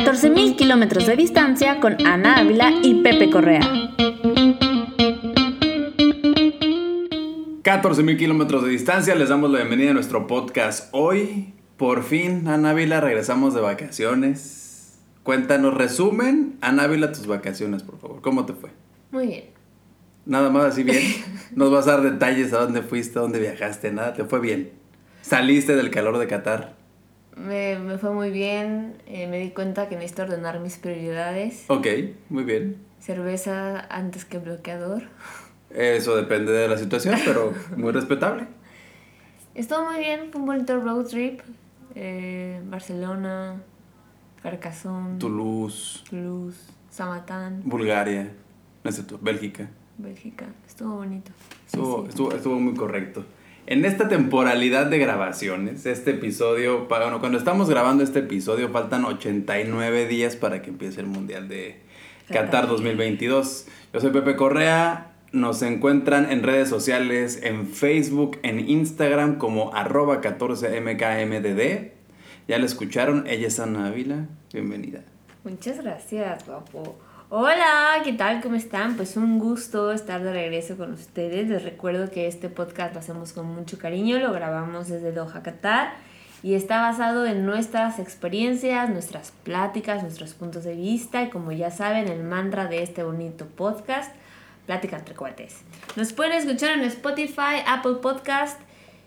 14.000 kilómetros de distancia con Ana Ávila y Pepe Correa. 14.000 kilómetros de distancia, les damos la bienvenida a nuestro podcast. Hoy, por fin, Ana Ávila, regresamos de vacaciones. Cuéntanos, resumen, Ana Ávila, tus vacaciones, por favor. ¿Cómo te fue? Muy bien. Nada más así bien. Nos vas a dar detalles a dónde fuiste, a dónde viajaste, nada, te fue bien. Saliste del calor de Qatar. Me, me fue muy bien. eh, me di cuenta que necesito ordenar mis prioridades. Ok, muy bien. Cerveza antes que bloqueador. Eso depende de la situación, pero muy respetable. Estuvo muy bien. Fue un bonito road trip. Eh, Barcelona, Carcassonne, Toulouse, Toulouse, Samatán, Bulgaria, no sé tú, Bélgica. Bélgica. Estuvo bonito. Sí, Estuvo, sí. estuvo, estuvo muy correcto. En esta temporalidad de grabaciones, este episodio, bueno, cuando estamos grabando este episodio, faltan 89 días para que empiece el Mundial de Qatar Qatar. 2022. Yo soy Pepe Correa, nos encuentran en redes sociales, en Facebook, en Instagram como arroba 14mkmdd. Ya la escucharon, ella es Ana Ávila, bienvenida. Muchas gracias, guapo. Hola, ¿qué tal? ¿Cómo están? Pues un gusto estar de regreso con ustedes. Les recuerdo que este podcast lo hacemos con mucho cariño, lo grabamos desde Doha, Qatar y está basado en nuestras experiencias, nuestras pláticas, nuestros puntos de vista y como ya saben, el mantra de este bonito podcast, Plática entre cuates. Nos pueden escuchar en Spotify, Apple Podcast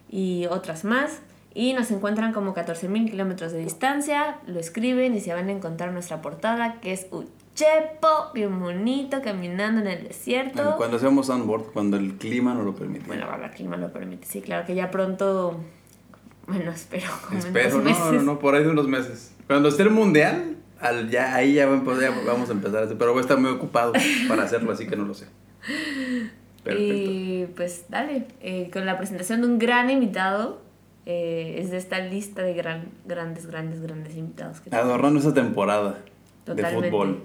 y otras más. Y nos encuentran como 14.000 kilómetros de distancia, lo escriben y se van a encontrar nuestra portada que es un chepo bien bonito caminando en el desierto. Cuando hacemos onboard, cuando el clima nos lo permite. Bueno, ahora el clima lo permite, sí, claro que ya pronto, bueno, espero como Espero, no, no, meses. no, por ahí de unos meses. Cuando esté el mundial, al, ya, ahí ya, vamos a empezar a hacer, pero voy a estar muy ocupado para hacerlo, así que no lo sé. Perfecto. Y pues dale, eh, con la presentación de un gran invitado, eh, es de esta lista de gran, grandes, grandes, grandes invitados que tenemos. Adornando esa temporada Totalmente. de fútbol.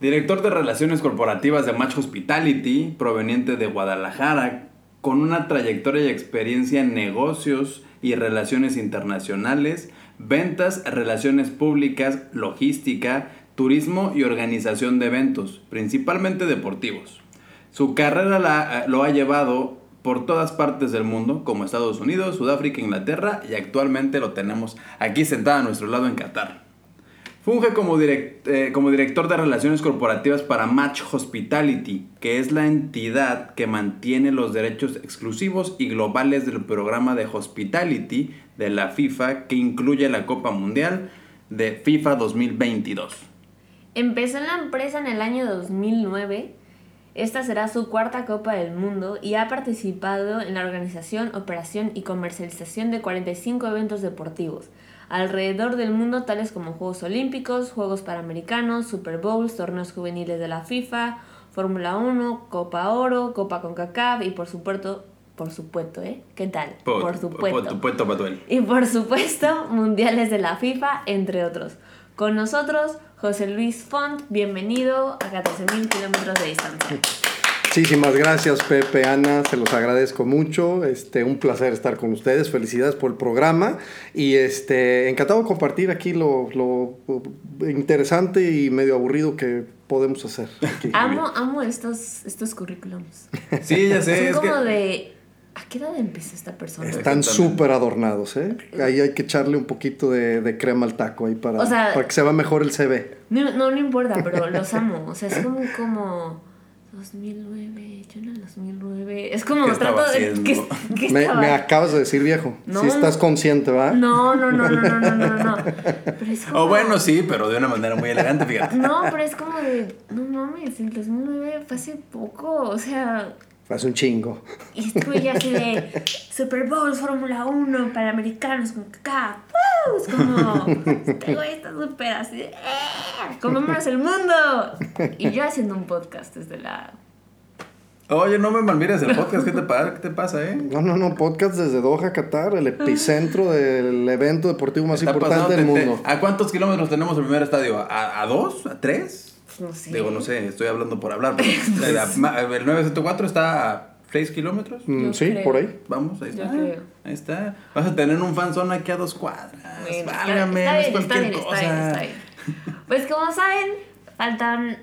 Director de Relaciones Corporativas de Match Hospitality, proveniente de Guadalajara, con una trayectoria y experiencia en negocios y relaciones internacionales, ventas, relaciones públicas, logística, turismo y organización de eventos, principalmente deportivos. Su carrera la- lo ha llevado por todas partes del mundo, como Estados Unidos, Sudáfrica, Inglaterra, y actualmente lo tenemos aquí sentado a nuestro lado en Qatar. Funge eh, como director de relaciones corporativas para Match Hospitality, que es la entidad que mantiene los derechos exclusivos y globales del programa de Hospitality de la FIFA, que incluye la Copa Mundial de FIFA 2022. Empezó en la empresa en el año 2009. Esta será su cuarta Copa del Mundo y ha participado en la organización, operación y comercialización de 45 eventos deportivos alrededor del mundo, tales como Juegos Olímpicos, Juegos Panamericanos, Super Bowls, torneos juveniles de la FIFA, Fórmula 1, Copa Oro, Copa CONCACAF y por supuesto, por supuesto, ¿eh? ¿Qué tal? Por, supuesto. Por supuesto, Patuel. Y por supuesto, mundiales de la FIFA, entre otros. Con nosotros, José Luis Font, bienvenido a 14.000 kilómetros de distancia. Muchísimas gracias Pepe, Ana, se los agradezco mucho, este, un placer estar con ustedes, felicidades por el programa y este, encantado de compartir aquí lo, lo interesante y medio aburrido que podemos hacer aquí. Amo, amo estos, estos currículums. Sí, ya sé. Son es como que- de... ¿A qué edad empezó esta persona? Están súper adornados, ¿eh? Ahí hay que echarle un poquito de, de crema al taco ahí para, O sea- para que se vea mejor el CV. No, no, no importa, pero los amo. O sea, es como... como 2009, yo en el 2009. Es como ¿Qué trato de... haciendo? ¿qué- qué Me, acabas de decir viejo, No. si estás consciente, ¿va? No, no, no, no, no, no, no, no. Pero es como... O bueno, sí, pero de una manera muy elegante, fíjate. No, pero es como de, no mames, el 2009 fue hace poco, o sea, Hace un chingo. y estuve ya así de Super Bowl, Fórmula 1, Panamericanos, con acá, ¡Woo! es como, este güey está súper así, de, ¡eh! ¡Comémonos el mundo! Y yo haciendo un podcast desde la... Oye, no me malmires el podcast, ¿qué te, qué te pasa, eh? No, no, no, podcast desde Doha, Qatar, el epicentro del evento deportivo más Está importante del te- mundo. te- ¿A cuántos kilómetros tenemos el primer estadio? ¿A, a dos? ¿A tres? No sé. Digo, no sé, estoy hablando por hablar. Pero la- el 974 está a 6 kilómetros. Mm, Yo sí, creo. por ahí. Vamos, ahí está. Ahí está. Vas a tener un fanzón aquí a dos cuadras. Bueno, Válgame, está no es bien, está cualquier bien, está cosa. bien, está bien. Pues como saben, faltan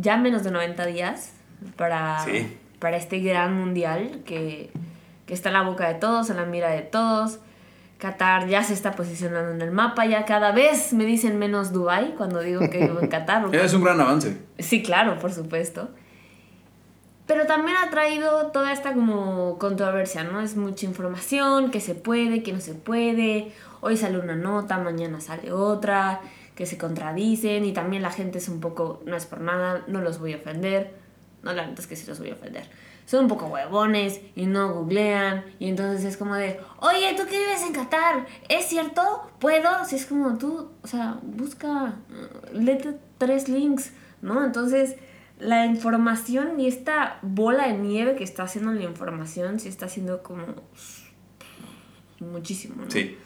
ya menos de 90 días para, Sí. para este gran mundial que, que está en la boca de todos, en la mira de todos. Qatar ya se está posicionando en el mapa, ya cada vez me dicen menos Dubai cuando digo que vivo en Qatar. Es un gran avance. Sí, claro, por supuesto. Pero también ha traído toda esta como controversia, ¿no? Es mucha información, que se puede, que no se puede. Hoy sale una nota, mañana sale otra, que se contradicen y también la gente es un poco, no es por nada, no los voy a ofender. No, la neta es que sí los voy a ofender. Son un poco huevones y no googlean y entonces es como de, oye, tú que vives en Qatar, ¿es cierto? ¿Puedo? Si es como tú, o sea, busca, uh, léete tres links, ¿no? Entonces, la información y esta bola de nieve que está haciendo la información sí está haciendo como muchísimo, ¿no? Sí.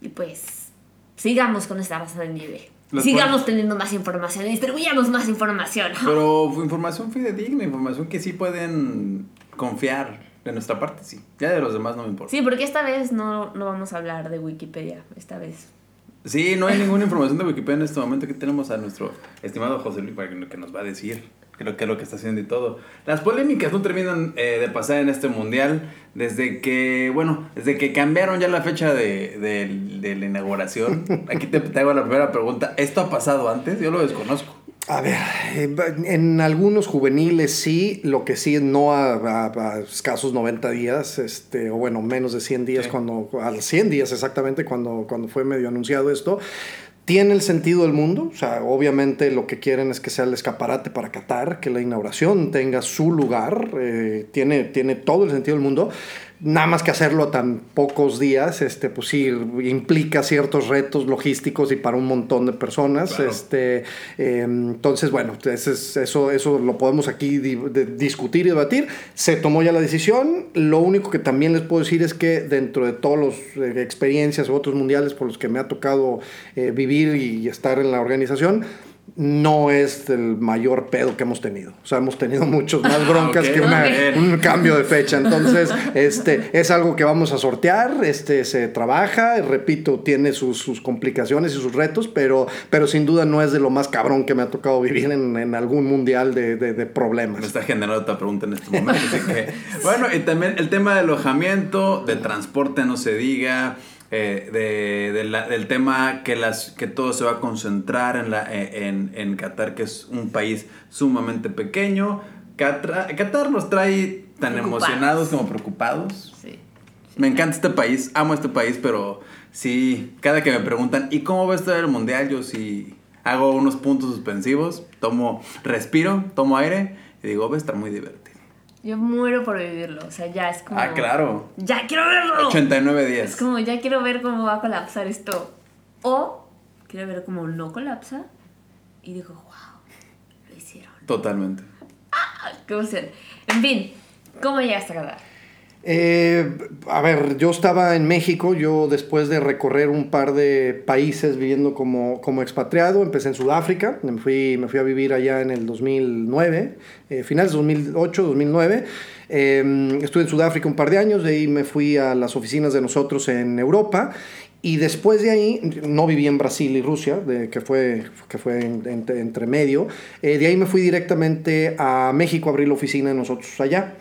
Y pues, sigamos con esta bola de nieve. Sigamos teniendo más información distribuyamos más información. Pero información fidedigna, información que sí pueden confiar. De nuestra parte, sí. Ya de los demás no me importa. Sí, porque esta vez no, no vamos a hablar de Wikipedia, esta vez. Sí, no hay ninguna información de Wikipedia en este momento. Aquí tenemos a nuestro estimado José Luis que que nos va a decir creo que es lo que está haciendo y todo. Las polémicas no terminan eh, de pasar en este mundial desde que, bueno, desde que cambiaron ya la fecha de, de- de la inauguración. Aquí te, te hago la primera pregunta. ¿Esto ha pasado antes? Yo lo desconozco. A ver, eh, en algunos juveniles sí, lo que sí no a, a- a escasos 90 días, este, o bueno, menos de 100 días, Sí. cuando, a los 100 días exactamente, cuando, cuando fue medio anunciado esto. Tiene el sentido del mundo, o sea, obviamente lo que quieren es que sea el escaparate para Qatar, que la inauguración tenga su lugar, eh, tiene, tiene todo el sentido del mundo. Nada más que hacerlo a tan pocos días, este, pues sí, implica ciertos retos logísticos y para un montón de personas. Claro. Este, eh, entonces, bueno, es- eso, eso lo podemos aquí di- de- discutir y debatir. Se tomó ya la decisión. Lo único que también les puedo decir es que dentro de todas las experiencias u otros mundiales por los que me ha tocado eh, vivir y estar en la organización, no es el mayor pedo que hemos tenido. O sea, hemos tenido muchos más broncas que una- un cambio de fecha. Entonces, este, es algo que vamos a sortear, este, se trabaja, repito, tiene sus, sus complicaciones y sus retos, pero, pero sin duda no es de lo más cabrón que me ha tocado vivir en, en algún mundial de, de- de Me problemas. está generando otra pregunta en este momento. así que, bueno, y también el tema de alojamiento, de transporte, no se diga. Eh, de, de la- del tema que, las, que todo se va a concentrar en, la, eh, en, en Qatar, que es un país sumamente pequeño. Qatar, Qatar nos trae tan emocionados como preocupados. Sí. Me encanta este país, amo este país, pero sí, cada que me preguntan, ¿y cómo va a estar el mundial? Yo sí hago unos puntos suspensivos, tomo, respiro, tomo aire y digo, va a estar muy divertido. Yo muero por vivirlo, o sea, ya es como... Ah, claro. ¡Ya quiero verlo! 89 días. Es como, ya quiero ver cómo va a colapsar esto. O quiero ver cómo no colapsa. Y digo, wow, lo hicieron. Totalmente. Ah, ¡Qué emoción! En fin, ¿cómo llegaste a Qatar? Eh, a ver, yo estaba en México, yo después de recorrer un par de países viviendo como, como expatriado, empecé en Sudáfrica, me fui, me fui a vivir allá en el 2009, eh, finales de 2008, 2009. Eh, estuve en Sudáfrica un par de años, de ahí me fui a las oficinas de nosotros en Europa y después de ahí, no viví en Brasil y Rusia, de, que fue, que fue en- entre, entre medio, eh, de ahí me fui directamente a México a abrir la oficina de nosotros allá.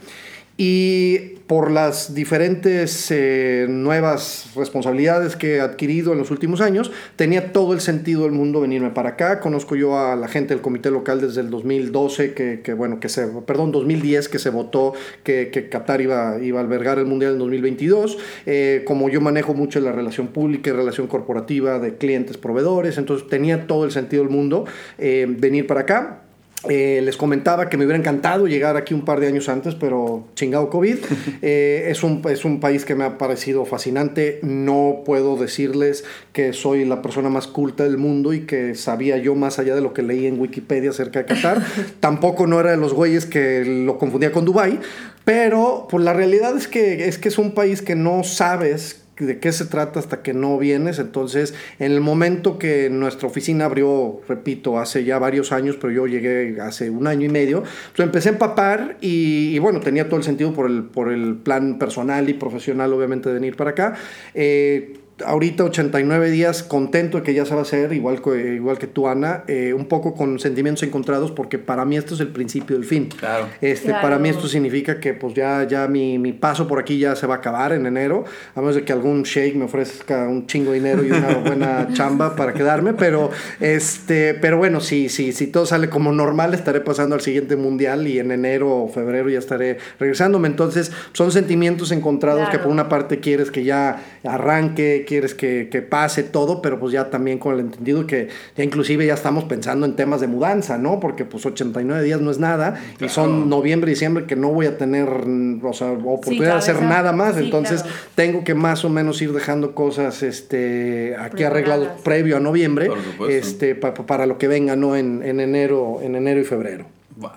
Y por las diferentes eh, nuevas responsabilidades que he adquirido en los últimos años, tenía todo el sentido del mundo venirme para acá. Conozco yo a la gente del comité local desde el 2012, que, que, bueno, que se, perdón, 2010, que se votó que, que Qatar iba, iba a albergar el Mundial en 2022. Eh, como yo manejo mucho la relación pública y relación corporativa de clientes, proveedores, entonces tenía todo el sentido del mundo eh, venir para acá. Eh, les comentaba que me hubiera encantado llegar aquí un par de años antes, pero chingado COVID. Eh, es, un, es un país que me ha parecido fascinante. No puedo decirles que soy la persona más culta del mundo y que sabía yo más allá de lo que leí en Wikipedia acerca de Qatar. Tampoco no era de los güeyes que lo confundía con Dubai. Pero pues, la realidad es que, es que es un país que no sabes de qué se trata hasta que no vienes. Entonces, en el momento que nuestra oficina abrió, repito, hace ya varios años, pero yo llegué hace un año y medio, pues empecé a empapar y, bueno, tenía todo el sentido por el, por el plan personal y profesional, obviamente, de venir para acá. Eh, ahorita 89 días contento de que ya se va a hacer, igual que, igual que tú, Ana, eh, un poco con sentimientos encontrados porque para mí esto es el principio del fin. Claro. Este, Claro. Para mí esto significa que pues ya, ya mi, mi paso por aquí ya se va a acabar en enero, a menos de que algún shake me ofrezca un chingo de dinero y una buena chamba para quedarme, pero, este, pero bueno, si, si, si todo sale como normal, estaré pasando al siguiente mundial y en enero o febrero ya estaré regresándome. Entonces son sentimientos encontrados que por una parte quieres que ya arranque, quieres que, que pase todo, pero pues ya también con el entendido que ya inclusive ya estamos pensando en temas de mudanza, ¿no? Porque pues 89 días no es nada y son noviembre y diciembre que no voy a tener, mm, o sea, oportunidad de hacer nada más, Sí, entonces claro. tengo que más o menos ir dejando cosas este, aquí arreglados previo a noviembre, este, pa- pa- para lo que venga, ¿no? En, en enero, en enero y febrero. Wow.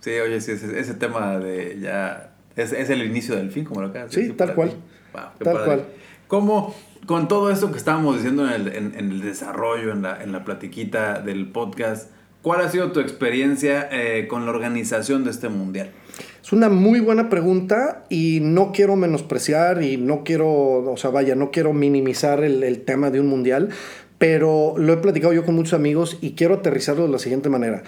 Sí, oye, sí, ese, ese tema de ya. Es, es el inicio del fin, como lo acabas de Sí, tal cual. Wow, Tal padre. cual. ¿Cómo, con todo esto que estábamos diciendo en el, desarrollo, en la, en la platiquita del podcast, ¿cuál ha sido tu experiencia eh, con la organización de este mundial? Es una muy buena pregunta y no quiero menospreciar y no quiero, o sea, vaya, no quiero minimizar el tema de un mundial, pero lo he platicado yo con muchos amigos y quiero aterrizarlo de la siguiente manera.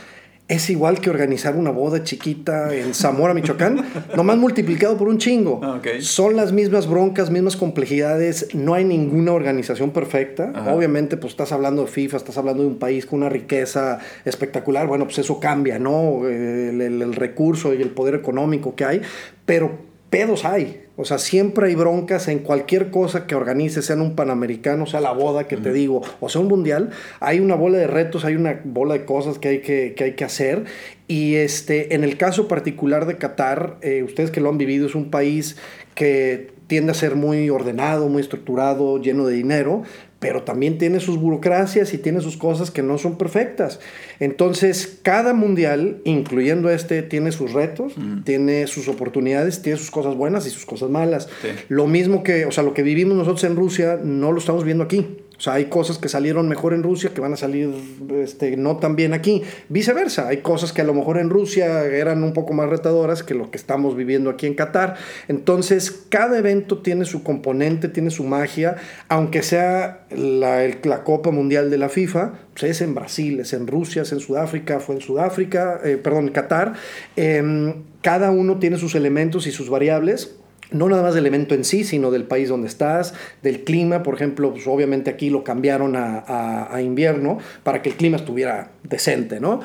Es igual que organizar una boda chiquita en Zamora, Michoacán, nomás multiplicado por un chingo. Ah. Son las mismas broncas, mismas complejidades, no hay ninguna organización perfecta. Ajá. Obviamente, pues estás hablando de FIFA, estás hablando de un país con una riqueza espectacular, bueno, pues eso cambia, ¿no? El, el- el recurso y el poder económico que hay, pero pedos hay. O sea, siempre hay broncas en cualquier cosa que organices, sea en un panamericano, sea la boda que te digo, o sea un mundial, hay una bola de retos, hay una bola de cosas que hay que, que, hay que hacer. Y este, en el caso particular de Qatar, eh, ustedes que lo han vivido, es un país que tiende a ser muy ordenado, muy estructurado, lleno de dinero, pero también tiene sus burocracias y tiene sus cosas que no son perfectas. Entonces, cada mundial, incluyendo este, tiene sus retos, tiene sus oportunidades, tiene sus cosas buenas y sus cosas malas. Sí. Lo mismo que, o sea, lo que vivimos nosotros en Rusia, no lo estamos viendo aquí. Sea, hay cosas que salieron mejor en Rusia que van a salir este, no tan bien aquí. Viceversa, hay cosas que a lo mejor en Rusia eran un poco más retadoras que lo que estamos viviendo aquí en Qatar. Entonces, cada evento tiene su componente, tiene su magia, aunque sea la, la Copa Mundial de la FIFA, pues es en Brasil, es en Rusia, es en Sudáfrica, fue en Sudáfrica, eh, perdón, Qatar. Em, cada uno tiene sus elementos y sus variables no nada más del elemento en sí, sino del país donde estás, del clima, por ejemplo, pues obviamente aquí lo cambiaron a, a- a invierno para que el clima estuviera decente, ¿no?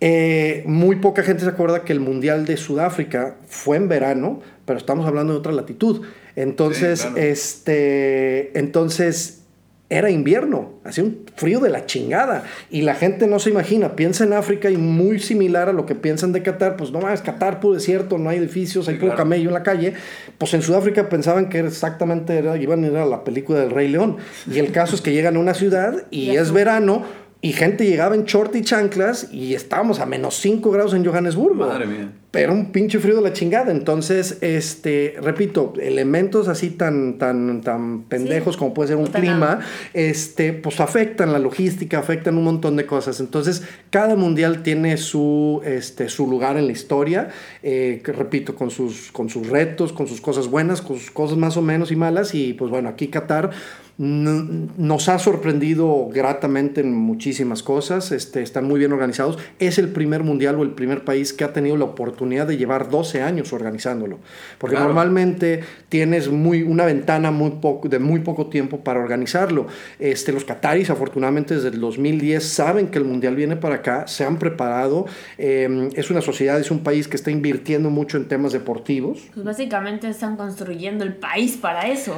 Eh, muy poca gente se acuerda que el Mundial de Sudáfrica fue en verano, pero estamos hablando de otra latitud. Entonces, claro. este, entonces era invierno, hacía un frío de la chingada y la gente no se imagina, piensa en África y muy similar a lo que piensan de Qatar, pues no más, Qatar puro desierto, no hay edificios, hay Sí, puro claro. camello en la calle, pues en Sudáfrica pensaban que era exactamente, era, iban a ir a la película del Rey León y el caso es que llegan a una ciudad y es tú. verano y gente llegaba en short y chanclas y estábamos a menos 5 grados en Johannesburgo Madre mía. pero un pinche frío de la chingada. Entonces, este, repito, elementos así tan, tan, tan pendejos Sí, como puede ser un clima, este, pues afectan la logística, afectan un montón de cosas. Entonces, cada mundial tiene su, este, su lugar en la historia, eh, repito, con sus, con sus retos, con sus cosas buenas, con sus cosas más o menos y malas. Y pues bueno, aquí Qatar nos ha sorprendido gratamente en muchísimas cosas, este, están muy bien organizados. Es el primer mundial o el primer país que ha tenido la oportunidad de llevar 12 años organizándolo. Porque Claro. normalmente tienes muy, una ventana muy poco, de muy poco tiempo para organizarlo. Este, los qataris, afortunadamente, desde el 2010 saben que el mundial viene para acá, se han preparado. eh, es una sociedad, es un país que está invirtiendo mucho en temas deportivos. Pues básicamente están construyendo el país para eso.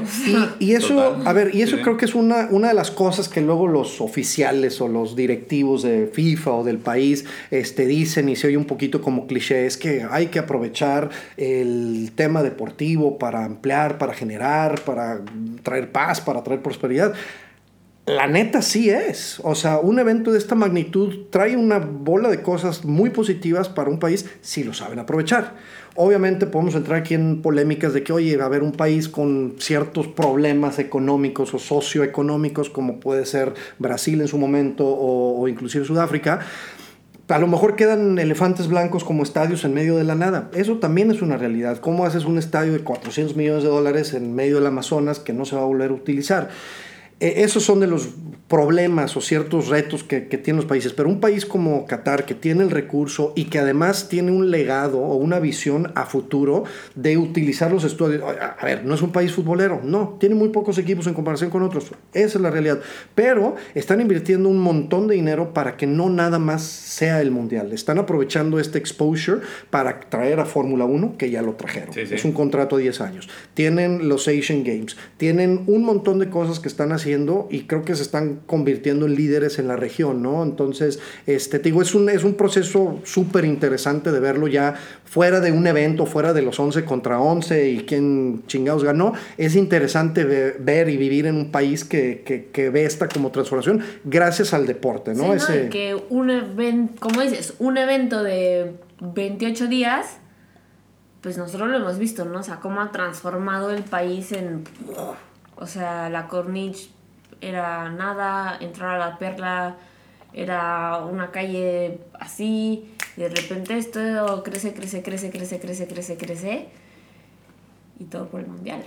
Y, y eso, Total. a ver, y eso Sí. creo que es una, una de las cosas que luego los oficiales o los directivos de FIFA o del país este, dicen y se oye un poquito como cliché, es que hay que aprovechar el tema deportivo para ampliar, para generar, para traer paz, para traer prosperidad. La neta sí es. O sea, un evento de esta magnitud trae una bola de cosas muy positivas para un país si lo saben aprovechar. Obviamente podemos entrar aquí en polémicas de que, oye, va a haber un país con ciertos problemas económicos o socioeconómicos, como puede ser Brasil en su momento o, o inclusive Sudáfrica. a lo mejor quedan elefantes blancos como estadios en medio de la nada. Eso también es una realidad. ¿Cómo haces un estadio de 400 millones de dólares en medio del Amazonas que no se va a volver a utilizar? Eh, esos son de los problemas o ciertos retos que, tienen los países. Pero un país como Qatar, que tiene el recurso y que además tiene un legado o una visión a futuro de utilizar los estudios. A ver, no es un país futbolero, no, tiene muy pocos equipos en comparación con otros. Esa es la realidad. Pero están invirtiendo un montón de dinero para que no nada más sea el mundial. Están aprovechando este exposure para traer a Fórmula 1, que ya lo trajeron. Es un contrato a 10 años. Tienen los Asian Games. Tienen un montón de cosas que están haciendo y creo que se están convirtiendo en líderes en la región, ¿no? Entonces, este, te digo, es un, es un proceso súper interesante de verlo ya fuera de un evento, fuera de los 11 contra 11 y quién chingados ganó. Es interesante ver, y vivir en un país que, que, ve esta como transformación gracias al deporte, ¿no? Ese... que un evento, como dices, un evento de 28 días pues nosotros lo hemos visto, ¿no? O sea, cómo ha transformado el país en... O sea, la Corniche era nada, entrar a la perla era una calle así, y de repente esto crece, crece, crece, crece, crece, crece, crece, y todo por el mundial.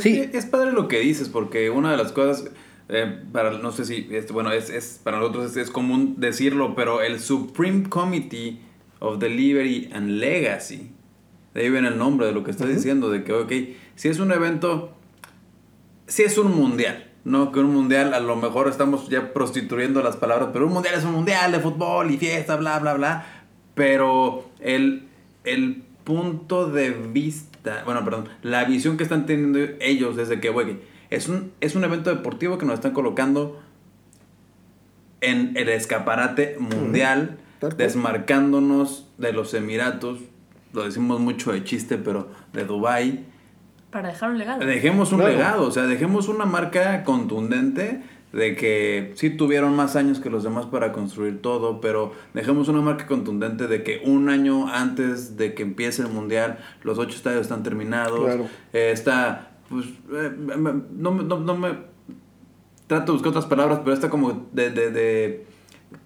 Sí, es padre lo que dices, porque una de las cosas, eh, para, no sé si, bueno, es, es, para nosotros es, común decirlo, pero el Supreme Committee of Delivery and Legacy, de ahí viene el nombre de lo que estás diciendo, de que, ok, si es un evento, si es un mundial, no, que un mundial, a lo mejor estamos ya prostituyendo las palabras, pero un mundial es un mundial de fútbol y fiesta, bla, bla, bla. Pero el, el punto de vista, bueno, perdón, la visión que están teniendo ellos desde que, güey, es un, es un evento deportivo que nos están colocando en el escaparate mundial, desmarcándonos de los Emiratos, lo decimos mucho de chiste, pero de Dubai para dejar un legado. Dejemos un legado, o sea, dejemos una marca contundente de que sí tuvieron más años que los demás para construir todo, pero dejemos una marca contundente de que un año antes de que empiece el mundial, los ocho estadios están terminados. Eh, está, pues, eh, no, no, me trato de buscar otras palabras, pero está como de, de, de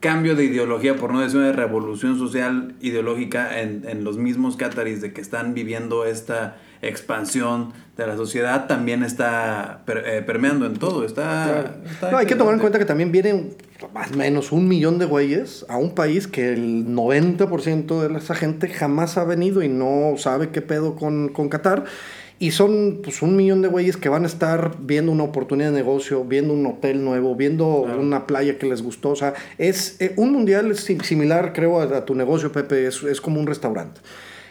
cambio de ideología, por no decir una revolución social ideológica en, en los mismos cataris de que están viviendo esta expansión de la sociedad también está eh, permeando en todo. Está, no, hay que tomar en cuenta que también vienen más o menos un millón de güeyes a un país que el 90% de esa gente jamás ha venido y no sabe qué pedo con, con Qatar. Y son pues, un millón de güeyes que van a estar viendo una oportunidad de negocio, viendo un hotel nuevo, viendo una playa que les gustó. O sea, es, eh, un mundial es similar, creo, a, tu negocio, Pepe, es, es como un restaurante.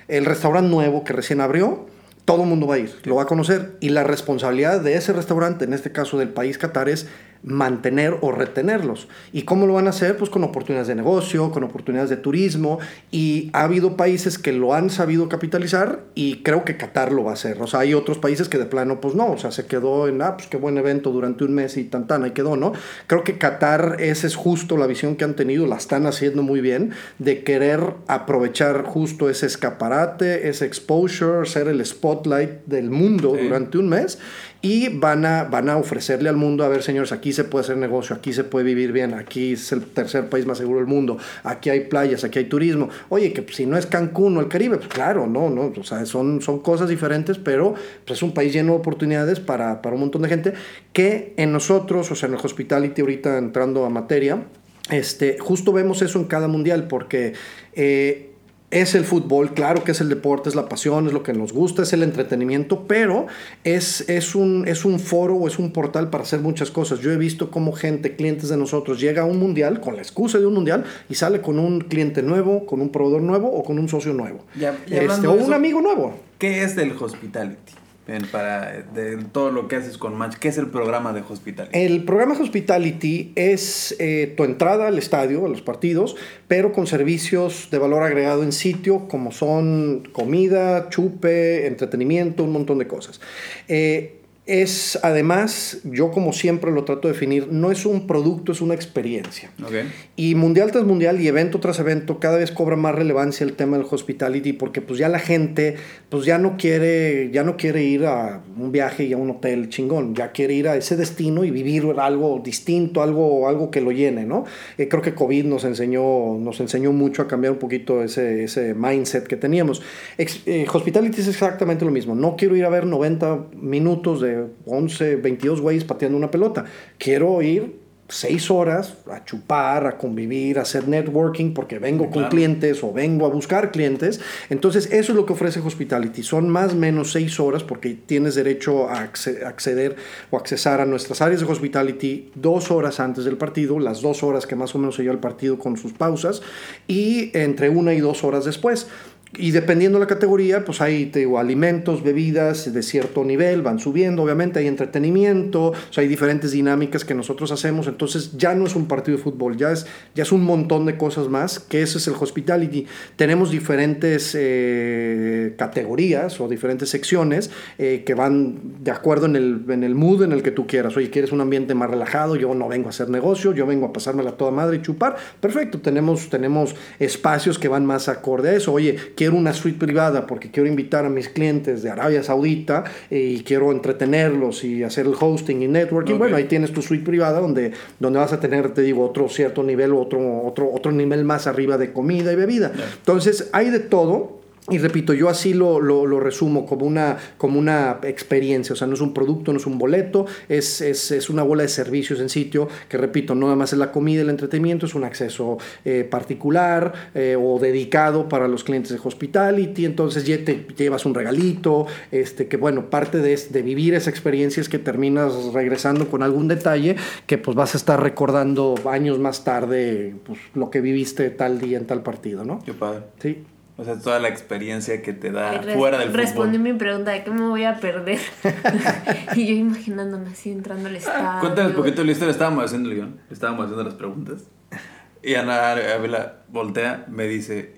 El restaurante nuevo que recién abrió, todo el mundo va a ir, lo va a conocer. Y la responsabilidad de ese restaurante, en este caso del país Qatar, es mantener o retenerlos. ¿Y cómo lo van a hacer? Pues con oportunidades de negocio, con oportunidades de turismo y ha habido países que lo han sabido capitalizar y creo que Qatar lo va a hacer. O sea, hay otros países que de plano pues no, o sea, se quedó en, ah, pues qué buen evento durante un mes y tan tan, ahí quedó, ¿no? Creo que Qatar, esa es justo la visión que han tenido, la están haciendo muy bien, de querer aprovechar justo ese escaparate, ese exposure, ser el spotlight del mundo durante un mes y van a, van a ofrecerle al mundo, a ver señores, aquí se puede hacer negocio, aquí se puede vivir bien, aquí es el tercer país más seguro del mundo, aquí hay playas, aquí hay turismo. Oye, que si no es Cancún o el Caribe, pues claro, no, no, o sea, son, son cosas diferentes, pero pues, es un país lleno de oportunidades para, para un montón de gente que en nosotros, o sea, en el hospitality ahorita entrando a materia, este, justo vemos eso en cada mundial porque... Eh, es el fútbol, claro que es el deporte, es la pasión, es lo que nos gusta, es el entretenimiento, pero es, es, un, es un foro o es un portal para hacer muchas cosas. Yo he visto cómo gente, clientes de nosotros, llega a un mundial con la excusa de un mundial y sale con un cliente nuevo, con un proveedor nuevo o con un socio nuevo. Este, o un amigo nuevo. ¿Qué es del hospitality? Para de todo lo que haces con Match. ¿Qué es el programa de Hospitality? El programa Hospitality es eh, tu entrada al estadio, a los partidos, pero con servicios de valor agregado en sitio, como son comida, chupe, entretenimiento, un montón de cosas. Eh, es además, yo como siempre lo trato de definir, no es un producto, es una experiencia. Y mundial tras mundial y evento tras evento, cada vez cobra más relevancia el tema del hospitality porque pues ya la gente pues ya no quiere, ya no quiere ir a un viaje y a un hotel chingón, ya quiere ir a ese destino y vivir algo distinto, algo, algo que lo llene, ¿no? Eh, creo que COVID nos enseñó, nos enseñó mucho a cambiar un poquito ese, ese mindset que teníamos. Ex- eh, hospitality es exactamente lo mismo. No quiero ir a ver 90 minutos de 11, 22 güeyes pateando una pelota. Quiero ir seis horas a chupar, a convivir, a hacer networking porque vengo con clientes o vengo a buscar clientes. Entonces, eso es lo que ofrece Hospitality. Son más o menos seis horas porque tienes derecho a acce- acceder o accesar a nuestras áreas de Hospitality dos horas antes del partido, las dos horas que más o menos se lleva el partido con sus pausas, y entre una y dos horas después. Y dependiendo de la categoría, pues hay te alimentos, bebidas de cierto nivel, van subiendo, obviamente hay entretenimiento, hay diferentes dinámicas que nosotros hacemos, entonces ya no es un partido de fútbol, ya es, ya es un montón de cosas más, que ese es el hospitality. Tenemos diferentes eh, categorías o diferentes secciones eh, que van de acuerdo en el, en el mood en el que tú quieras. Oye, ¿quieres un ambiente más relajado? Yo no vengo a hacer negocio, yo vengo a pasármela toda madre y chupar. Perfecto, tenemos, tenemos espacios que van más acorde a eso. Oye, quiero una suite privada porque quiero invitar a mis clientes de Arabia Saudita eh, y quiero entretenerlos y hacer el hosting y networking. Bueno, ahí tienes tu suite privada donde, donde vas a tener, te digo, otro cierto nivel, otro, otro, otro nivel más arriba de comida y bebida. Entonces, hay de todo. Y repito, yo así lo, lo, lo resumo como una, como una experiencia, o sea, no es un producto, no es un boleto, es, es, es una bola de servicios en sitio que, repito, no nada más es la comida el entretenimiento, es un acceso eh, particular eh, o dedicado para los clientes de hospitality, entonces ya te llevas un regalito, este, que bueno, parte de, de vivir esa experiencia es que terminas regresando con algún detalle que pues vas a estar recordando años más tarde pues, lo que viviste tal día en tal partido, ¿no? Qué padre. Sí. O sea, toda la experiencia que te da Ay, fuera del Respondí mi pregunta de qué me voy a perder. y yo imaginándome así entrando al estadio. Cuéntanos un poquito la historia. Estábamos haciendo el guion, estábamos haciendo las preguntas. Y Ana Ávila voltea, me dice: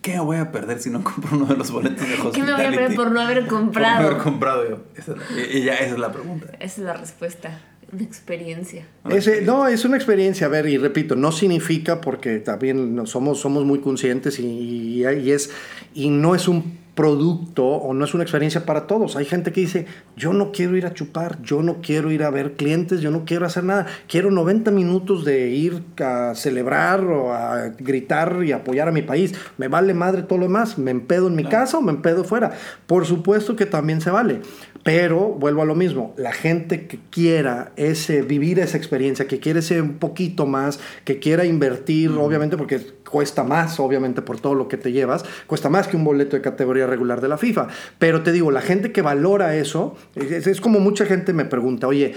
¿Qué me voy a perder si no compro uno de los boletos de ¿Qué hospitality? me voy a perder por no haber Por no comprado? haber comprado yo. Esa es la- y, y ya, esa es la pregunta. Esa es la respuesta. Una experiencia. Ese- experiencia. no, es una experiencia, a ver, y repito, no significa porque también somos, somos muy conscientes y, y- y es, y no es un producto o no es una experiencia para todos. Hay gente que dice, yo no quiero ir a chupar, yo no quiero ir a ver clientes, yo no quiero hacer nada, quiero 90 minutos de ir a celebrar o a gritar y apoyar a mi país. Me vale madre todo lo demás, me empedo en mi casa o me empedo fuera. Por supuesto que también se vale. Pero vuelvo a lo mismo, la gente que quiera ese, vivir esa experiencia, que quiere ese un poquito más, que quiera invertir, obviamente porque cuesta más, obviamente por todo lo que te llevas, cuesta más que un boleto de categoría regular de la FIFA. Pero te digo, la gente que valora eso, es, es como mucha gente me pregunta, oye,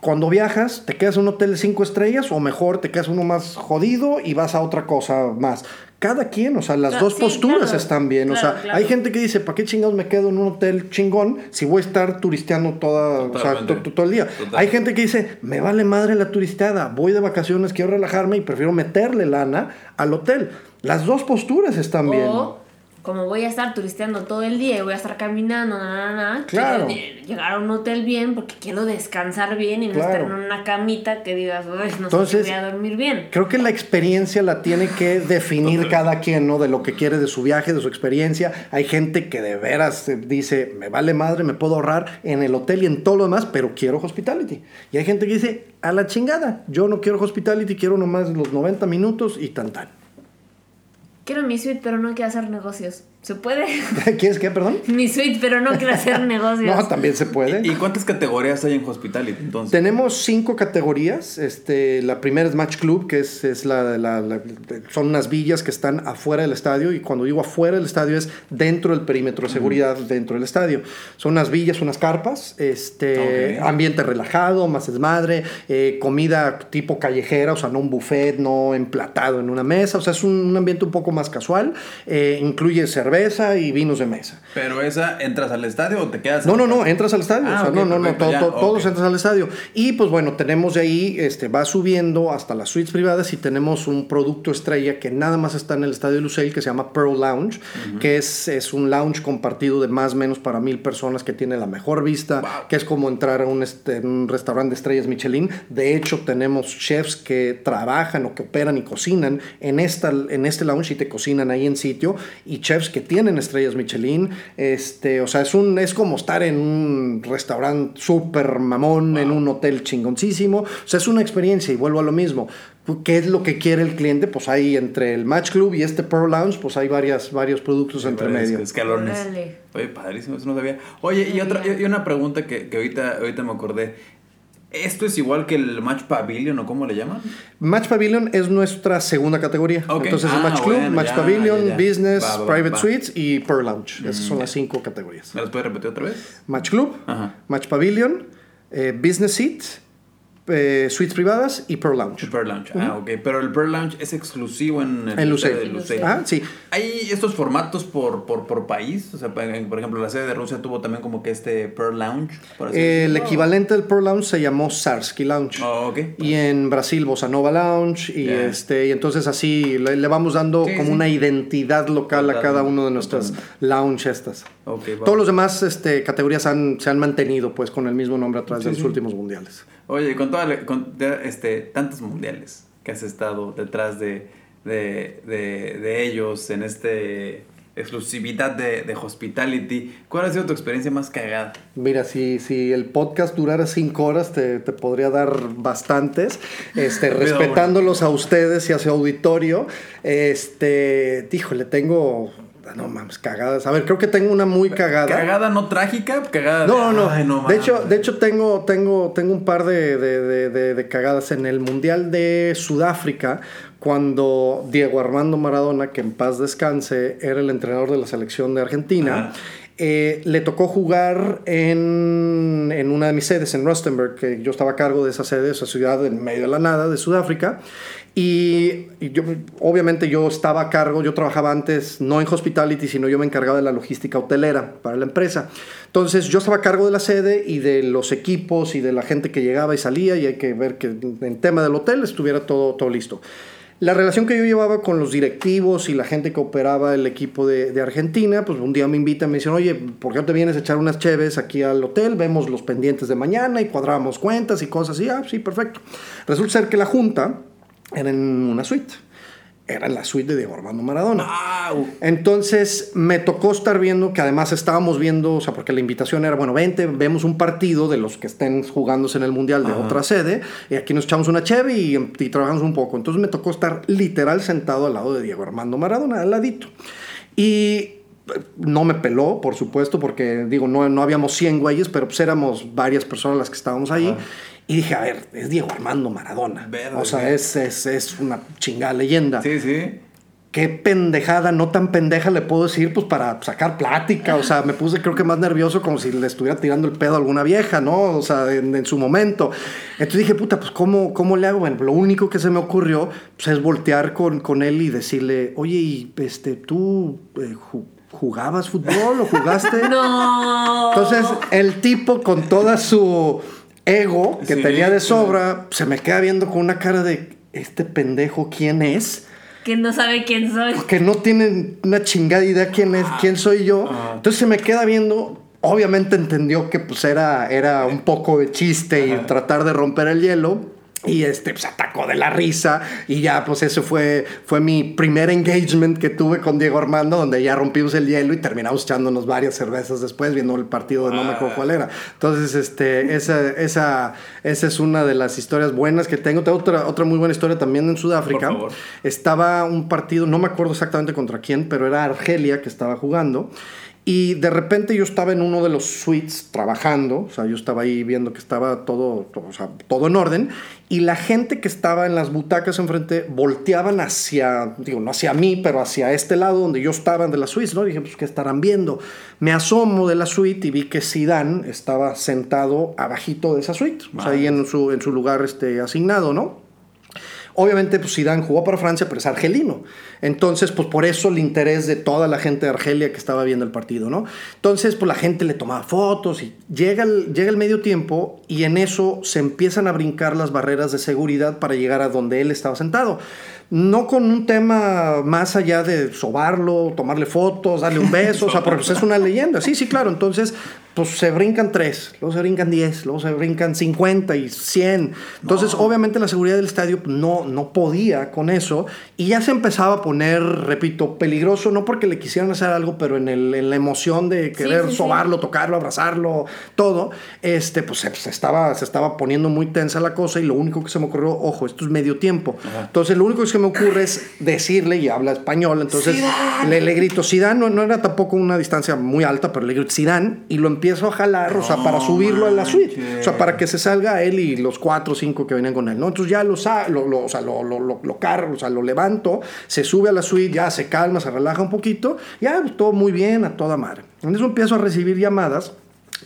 cuando viajas, ¿te quedas en un hotel de cinco estrellas o mejor te quedas uno más jodido y vas a otra cosa más? Cada quien, o sea, las Claro, dos sí, posturas claro, están bien. o sea, claro. hay gente que dice, ¿para qué chingados me quedo en un hotel chingón si voy a estar turisteando toda, o sea, Totalmente. to- to- todo el día? Totalmente. Hay gente que dice, me vale madre la turisteada, voy de vacaciones, quiero relajarme y prefiero meterle lana al hotel. Las dos posturas están bien. Como voy a estar turisteando todo el día y voy a estar caminando, na, na, na, Claro. llegar a un hotel bien porque quiero descansar bien y no Claro. estar en una camita que digas, "Uy, no Entonces- sé si voy a dormir bien. Creo que la experiencia la tiene que definir cada quien, ¿no? De lo que quiere de su viaje, de su experiencia. Hay gente que de veras eh, dice, me vale madre, me puedo ahorrar en el hotel y en todo lo demás, pero quiero hospitality. Y hay gente que dice, a la chingada, yo no quiero hospitality, quiero nomás los 90 minutos y tan tan. Quiero mi suite, pero no quiero hacer negocios. ¿Se puede? ¿Quieres qué, perdón? mi suite, pero no quiero hacer negocios. No, también se puede. ¿Y cuántas categorías hay en Hospitality entonces? Tenemos cinco categorías. Este, la primera es Match Club, que es, es la, la- la- son unas villas que están afuera del estadio. Y cuando digo afuera del estadio es dentro del perímetro de seguridad, dentro del estadio. Son unas villas, unas carpas, este, ambiente relajado, más desmadre, eh, comida tipo callejera, o sea, no un buffet, no emplatado en una mesa. O sea, es un, un ambiente un poco más casual. Eh, incluye cerveza cerveza y vinos de mesa. Pero esa, ¿entras al estadio o te quedas? No, no, no, entras al estadio. Ah, o sea, ok, no, no, no, ya, todos entras al estadio. Y pues bueno, tenemos de ahí, este, va subiendo hasta las suites privadas y tenemos un producto estrella que nada más está en el estadio de Lusail que se llama Pearl Lounge, que es, es un lounge compartido de más o menos para mil personas que tiene la mejor vista, Wow. que es como entrar a un, este, un restaurante de estrellas Michelin. De hecho, tenemos chefs que trabajan o que operan y cocinan en, esta, en este lounge y te cocinan ahí en sitio, y chefs que tienen estrellas Michelin. Este, o sea, es, un, es como estar en un restaurante súper mamón, en un hotel chingoncísimo. O sea, es una experiencia y vuelvo a lo mismo. ¿Qué es lo que quiere el cliente? Pues hay entre el Match Club y este Pearl Lounge, pues hay varias, varios productos entre medio. Escalones. Oye, padrísimo, eso no sabía. Oye, y otra, y una pregunta que, que ahorita, ahorita me acordé. ¿Esto es igual que el Match Pavilion o cómo le llaman? Match Pavilion es nuestra segunda categoría. Ok. Entonces Ah, es Match Club, bueno, Match ya, Pavilion, ya, ya. Business, Va, va, va, Private va. Suites y Pearl Lounge. Esas son las cinco categorías. ¿Me las puedes repetir otra vez? Match Club, Ajá. Match Pavilion, eh, Business Seat, eh, suites privadas y Pearl Lounge. Pearl Lounge. Ah, ok. Pero el Pearl Lounge es exclusivo en el En Lucey. de. Ah, sí. ¿Hay estos formatos por, por, por país? O sea, por ejemplo, la sede de Rusia tuvo también como que este Pearl Lounge. por así El equivalente del Pearl Lounge se llamó Sarsky Lounge. Oh, ok. Y en Brasil, Bossa Nova Lounge. Y, este, y entonces así le, le vamos dando Sí, como sí. una identidad local a cada uno de nuestras lounge estas. Ok, va. Todos los demás este, categorías han, se han mantenido pues con el mismo nombre a través Sí, de los sí. últimos mundiales. Oye, con toda la- con este, tantos mundiales que has estado detrás de, de, de, de ellos en este exclusividad de, de hospitality, ¿cuál ha sido tu experiencia más cagada? Mira, si, si el podcast durara cinco horas, te, te podría dar bastantes, este, respetándolos a ustedes y a su auditorio. Este, híjole, tengo, no mames, cagadas. A ver, creo que tengo una muy cagada. ¿Cagada no trágica? ¿Cagada No, de, no, "Ay, no. De mames"? hecho, de hecho tengo, tengo, tengo un par de, de- de- cagadas en el Mundial de Sudáfrica, cuando Diego Armando Maradona, que en paz descanse, era el entrenador de la selección de Argentina. Eh, le tocó jugar en, en una de mis sedes, en Rustenburg, que yo estaba a cargo de esa sede, esa ciudad en medio de la nada de Sudáfrica. Y, y yo, obviamente yo estaba a cargo, yo trabajaba antes no en hospitality, sino yo me encargaba de la logística hotelera para la empresa. Entonces yo estaba a cargo de la sede y de los equipos y de la gente que llegaba y salía y hay que ver que en tema del hotel estuviera todo, todo listo. La relación que yo llevaba con los directivos y la gente que operaba el equipo de, de Argentina, pues un día me invitan, me dicen, oye, ¿por qué no te vienes a echar unas cheves aquí al hotel? Vemos los pendientes de mañana y cuadramos cuentas y cosas así. Ah, sí, perfecto. Resulta ser que la junta era en una suite. Era la suite de Diego Armando Maradona. ¡Au! Entonces me tocó estar viendo que además estábamos viendo, o sea, porque la invitación era, bueno, vente, vemos un partido de los que estén jugándose en el Mundial de Ajá. otra sede, y aquí nos echamos una cheve y, y trabajamos un poco. Entonces me tocó estar literal sentado al lado de Diego Armando Maradona, al ladito. Y no me peló, por supuesto, porque digo, no, no habíamos 100 güeyes, pero pues éramos varias personas las que estábamos ahí. Ajá. Y dije, a ver, es Diego Armando Maradona. Verde, o sea, es, es, es una chingada leyenda. Sí, sí. qué pendejada, no tan pendeja le puedo decir, pues para sacar plática. O sea, me puse creo que más nervioso como si le estuviera tirando el pedo a alguna vieja, ¿no? O sea, en, en su momento. Entonces dije, puta, pues ¿cómo, cómo le hago? Bueno, lo único que se me ocurrió pues, es voltear con, con él y decirle, oye, y este, ¿tú eh, ju- jugabas fútbol o jugaste? No. Entonces, el tipo con toda su ego que Sí, tenía de sí. sobra, se me queda viendo con una cara de, ¿este pendejo quién es? Que no sabe quién soy. que no tienen una chingada idea quién es, quién soy yo. Ajá. Entonces se me queda viendo. Obviamente entendió que pues era, era un poco de chiste y tratar de romper el hielo. Y este, pues atacó de la risa. Y ya, pues eso fue, fue mi primer engagement que tuve con Diego Armando, donde ya rompimos el hielo y terminamos echándonos varias cervezas después, viendo el partido de no me acuerdo cuál era. Entonces, este, esa, esa, esa es una de las historias buenas que tengo. Tengo otra, otra muy buena historia también en Sudáfrica. Por favor. Estaba un partido, no me acuerdo exactamente contra quién, pero era Argelia que estaba jugando. Y de repente yo estaba en uno de los suites trabajando, o sea, yo estaba ahí viendo que estaba todo, todo, o sea, todo en orden, y la gente que estaba en las butacas enfrente volteaban hacia, digo, no hacia mí, pero hacia este lado donde yo estaba de la suite, ¿no? dije, pues, ¿qué estarán viendo? Me asomo de la suite y vi que Zidane estaba sentado abajito de esa suite, o sea, ahí en su, en su lugar este, asignado, ¿no? Obviamente, pues Zidane jugó para Francia, pero es argelino. Entonces, pues por eso el interés de toda la gente de Argelia que estaba viendo el partido, ¿no? Entonces, pues la gente le tomaba fotos y llega el, llega el medio tiempo y en eso se empiezan a brincar las barreras de seguridad para llegar a donde él estaba sentado no con un tema más allá de sobarlo, tomarle fotos, darle un beso, o sea, porque pues, es una leyenda. Sí, sí, claro. Entonces, pues se brincan tres, luego se brincan diez, luego se brincan cincuenta y cien. Entonces, obviamente la seguridad del estadio no, no podía con eso. Y ya se empezaba a poner, repito, peligroso, no porque le quisieran hacer algo, pero en, el, en la emoción de querer sobarlo, tocarlo, abrazarlo, todo, este, pues se, estaba, se estaba poniendo muy tensa la cosa y lo único que se me ocurrió, ojo, esto es medio tiempo. Entonces, lo único que se me ocurre es decirle, y habla español, entonces le, le, grito, Sidán, no, no, era tampoco una distancia muy alta, pero le grito, Sidán, y lo empiezo a jalar, o sea, para subirlo a la suite, o sea, para que se salga él y los cuatro o cinco que venían con él, ¿no? Entonces ya lo, lo, lo, o sea, lo, lo, cargo, o sea, lo levanto, se sube a la suite, ya se calma, se relaja un poquito, ya pues, todo muy bien, a toda madre. Entonces empiezo a recibir llamadas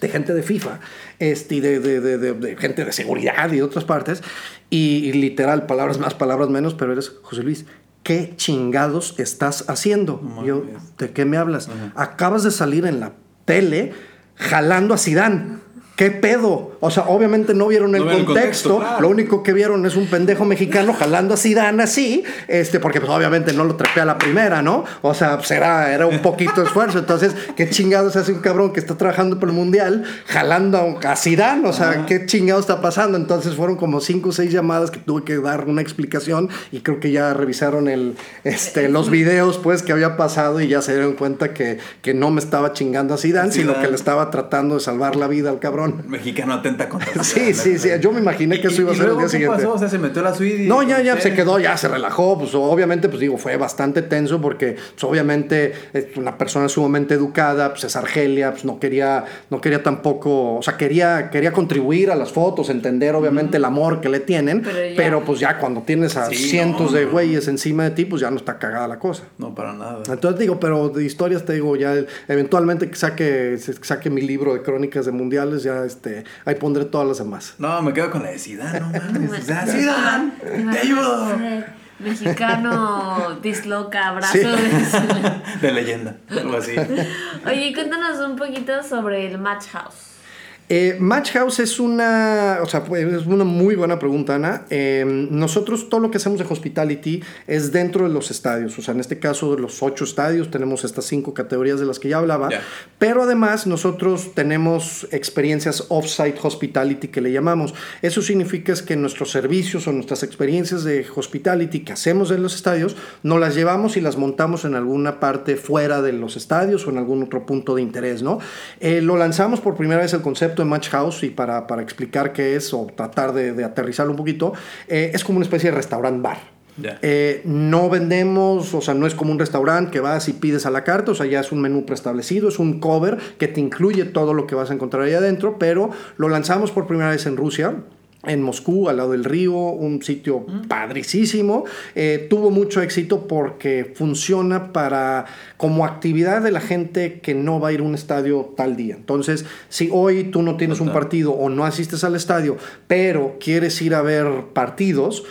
de gente de FIFA, este, de, de, de, de, gente de seguridad y de otras partes, y, y, literal, palabras más, palabras menos, pero eres José Luis. ¿Qué chingados estás haciendo? Yo, ¿de qué me hablas? Acabas de salir en la tele jalando a Sidán. ¿Qué pedo? O sea, obviamente no vieron el, contexto. Lo único que vieron es un pendejo mexicano jalando a Zidane así, este, porque pues obviamente no lo trepé a la primera, ¿no? O sea, pues era, era un poquito de esfuerzo. Entonces, ¿qué chingados hace un cabrón que está trabajando por el mundial jalando a Zidane? O sea, ¿qué chingados está pasando? Entonces fueron como cinco o seis llamadas que tuve que dar una explicación y creo que ya revisaron el, este, los videos pues que había pasado y ya se dieron cuenta que, que no me estaba chingando a Zidane, sino que le estaba tratando de salvar la vida al cabrón. Mexicano atenta contra Sí, sí, sí. Yo me imaginé que eso iba a ser el día siguiente. Pasó? O sea, se metió la suite. no, ya, ya se quedó, ya se relajó. Pues obviamente, pues digo, fue bastante tenso porque, pues, obviamente, es una persona sumamente educada, pues es Argelia, pues no quería, no quería tampoco, o sea, quería, quería contribuir a las fotos, entender obviamente el amor que le tienen, pero, pues ya cuando tienes a cientos de güeyes encima de ti, pues ya no está cagada la cosa. No, para nada. Entonces digo, pero de historias te digo, ya eventualmente que saque, saque mi libro de crónicas de mundiales, ya este, ahí pondré todas las demás. No, me quedo con la de Zidane, no mames. Zidane, te ayudo. Mexicano disloca, abrazo de leyenda, algo así. Oye, cuéntanos un poquito sobre el Match House. Eh, Match House es una, o sea, es una muy buena pregunta, Ana. Em, nosotros todo lo que hacemos de hospitality es dentro de los estadios. O sea, en este caso de los ocho estadios tenemos estas cinco categorías de las que ya hablaba. Pero además nosotros tenemos experiencias off-site hospitality que le llamamos. Eso significa es que nuestros servicios o nuestras experiencias de hospitality que hacemos en los estadios, nos las llevamos y las montamos en alguna parte fuera de los estadios o en algún otro punto de interés, ¿no? Eh, lo lanzamos por primera vez el concepto de Match House y para, para explicar qué es o tratar de, de aterrizarlo un poquito, eh, es como una especie de restaurant bar. Eh, no vendemos, o sea, no es como un restaurante que vas y pides a la carta, o sea, ya es un menú preestablecido, es un cover que te incluye todo lo que vas a encontrar ahí adentro, pero lo lanzamos por primera vez en Rusia en Moscú, al lado del río, un sitio padricísimo. Eh, tuvo mucho éxito porque funciona para como actividad de la gente que no va a ir a un estadio tal día. Entonces, si hoy tú no tienes un partido o no asistes al estadio, pero quieres ir a ver partidos,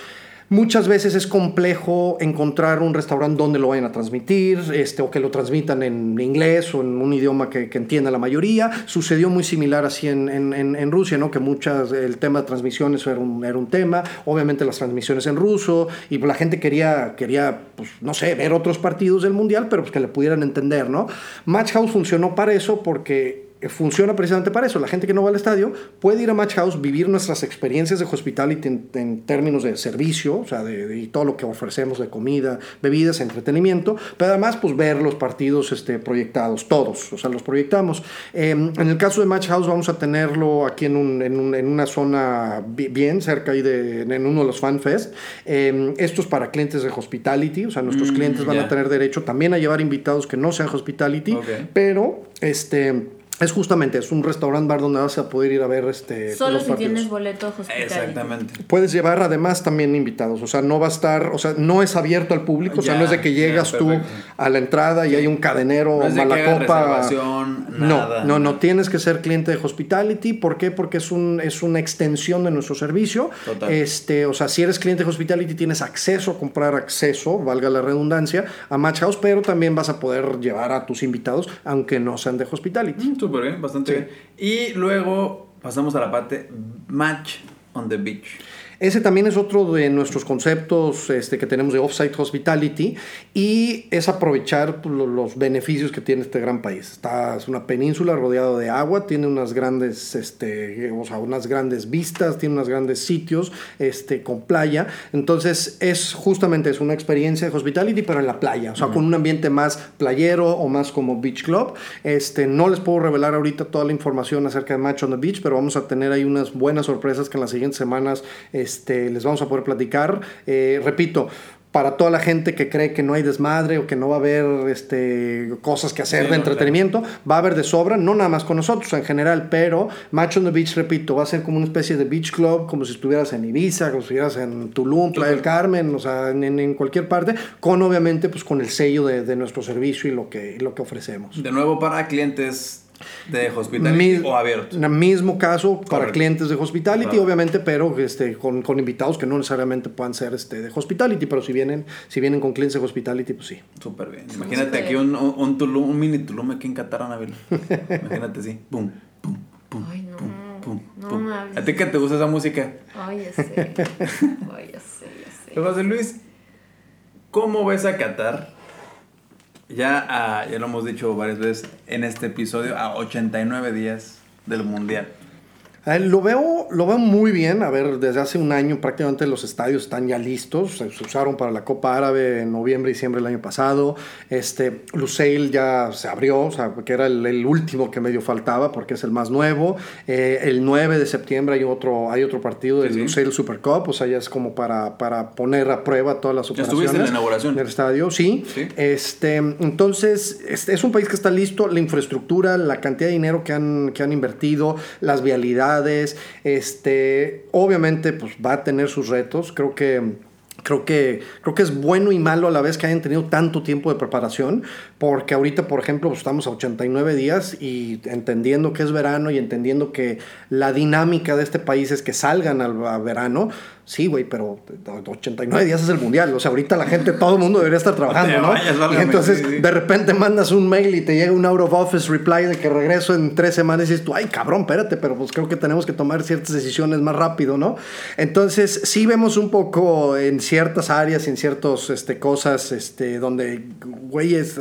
Muchas veces es complejo encontrar un restaurante donde lo vayan a transmitir, este, o que lo transmitan en inglés o en un idioma que, entienda la mayoría. Sucedió muy similar así en, en, en, Rusia, ¿no? que muchas, el tema de transmisiones era un, era un tema, obviamente las transmisiones en ruso, y la gente quería, quería pues, no sé, ver otros partidos del Mundial, pero pues que le pudieran entender. ¿no? Match House funcionó para eso porque funciona precisamente para eso. La gente que no va al estadio puede ir a Match House, vivir nuestras experiencias de hospitality en, en términos de servicio, o sea, de, y todo lo que ofrecemos de comida, bebidas, entretenimiento, pero además pues ver los partidos este, proyectados, todos, o sea, los proyectamos. Em, en el caso de Match House vamos a tenerlo aquí en, un, en, un, en una zona bien cerca ahí de, en uno de los Fan Fest. Eh, esto es para clientes de hospitality, o sea, nuestros mm, clientes van a tener derecho también a llevar invitados que no sean hospitality, pero este es justamente, es un restaurant bar donde vas a poder ir a ver este. Solo si tienes boleto hospitality. Exactamente. Puedes llevar además también invitados, o sea, no va a estar, o sea, no es abierto al público, o sea, no es de que llegas tú a la entrada y hay un cadenero no es de mala que copa. reservación, Nada. No, no, no tienes que ser cliente de Hospitality. ¿Por qué? Porque es, un, es una extensión de nuestro servicio. Total. Este, o sea, si eres cliente de Hospitality, tienes acceso a comprar acceso, valga la redundancia, a Match House, pero también vas a poder llevar a tus invitados, aunque no sean de Hospitality. Mm, Súper bien, bastante Sí. bien. Y luego pasamos a la parte Match on the Beach. Ese también es otro de nuestros conceptos este, que tenemos de Offsite Hospitality y es aprovechar pues, lo- los beneficios que tiene este gran país. Está, es una península rodeada de agua, tiene unas grandes, este, o sea, unas grandes vistas, tiene unos grandes sitios este, con playa. Entonces es justamente es una experiencia de Hospitality, pero en la playa, o sea, con un ambiente más playero o más como Beach Club. Este, no les puedo revelar ahorita toda la información acerca de Match on the Beach, pero vamos a tener ahí unas buenas sorpresas que en las siguientes semanas este, les vamos a poder platicar. Eh, repito, para toda la gente que cree que no hay desmadre o que no va a haber este, cosas que hacer Sí, de no, entretenimiento, va a haber de sobra, no nada más con nosotros en general, pero Match on the Beach, repito, va a ser como una especie de beach club, como si estuvieras en Ibiza, como si estuvieras en Tulum, Playa del Carmen, o sea, en, cualquier parte, con obviamente pues con el sello de, de nuestro servicio y lo que, lo que ofrecemos. De nuevo para clientes de Hospitality Mi- o el mismo caso para Correcto. clientes de Hospitality, Claro. obviamente, pero este, con, con invitados que no necesariamente puedan ser este, de Hospitality, pero si vienen, si vienen con clientes de Hospitality, pues sí. Súper bien. Imagínate súper aquí un, un, un Tulum, un mini Tulum aquí en Qatar, Anabel. Imagínate así. Pum, pum, pum. Ay, no. pum, pum, No pum. ¿A ti que te gusta esa música? Ay, ya sé. Ay, ya sé, ya sé. José Luis, ¿cómo ves a Qatar? Ya, ah, ya lo hemos dicho varias veces en este episodio, a 89 días del Mundial. Eh, Lo veo, lo veo muy bien. A ver, desde hace un año prácticamente los estadios están ya listos. Se, usaron para la Copa Árabe en noviembre y diciembre del año pasado. Este, Lusail ya se abrió, o sea, que era el, el último que medio faltaba porque es el más nuevo. Eh, el 9 de septiembre hay otro, hay otro partido del Sí, sí. Lusail Super Cup, o sea, ya es como para, para poner a prueba todas las ¿Ya operaciones. estuviste en la inauguración? del estadio, sí. Sí. Este, entonces, este es un país que está listo, la infraestructura, la cantidad de dinero que han, que han invertido, las vialidades, este, obviamente, pues va a tener sus retos. Creo que. Creo que, creo que es bueno y malo a la vez que hayan tenido tanto tiempo de preparación, porque ahorita, por ejemplo, pues, estamos a 89 días y entendiendo que es verano y entendiendo que la dinámica de este país es que salgan al verano, sí, güey, pero 89 días es el mundial, o sea, ahorita la gente, todo el mundo debería estar trabajando, ¿no? vayas, y entonces, sí, sí. de repente mandas un mail y te llega un out of office reply de que regreso en tres semanas y dices tú, ay, cabrón, espérate, pero pues creo que tenemos que tomar ciertas decisiones más rápido, ¿no? Entonces, sí vemos un poco en ciertas áreas, en ciertas este, cosas, este, donde, güeyes,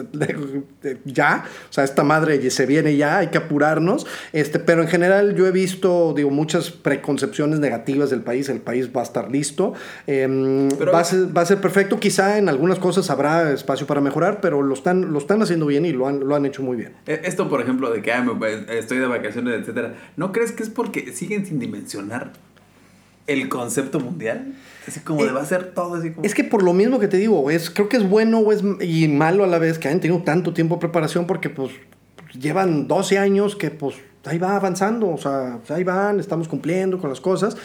ya, o sea, esta madre se viene ya, hay que apurarnos, este, pero en general yo he visto, digo, muchas preconcepciones negativas del país, el país va a estar listo, Pero- va, a ser, va a ser perfecto, quizá en algunas cosas habrá espacio para mejorar, pero lo están, lo están haciendo bien y lo han, lo han hecho muy bien. Eh, Esto, por ejemplo, de que ah, estoy de vacaciones, etcétera, ¿no crees que es porque siguen sin dimensionar el concepto mundial? Así como Eh, de va a ser todo así como... Es que por lo mismo que te digo, es, creo que es bueno o es, y malo a la vez que hayan tenido tanto tiempo de preparación porque pues llevan 12 años que pues ahí va avanzando, o sea, ahí van, estamos cumpliendo con las cosas.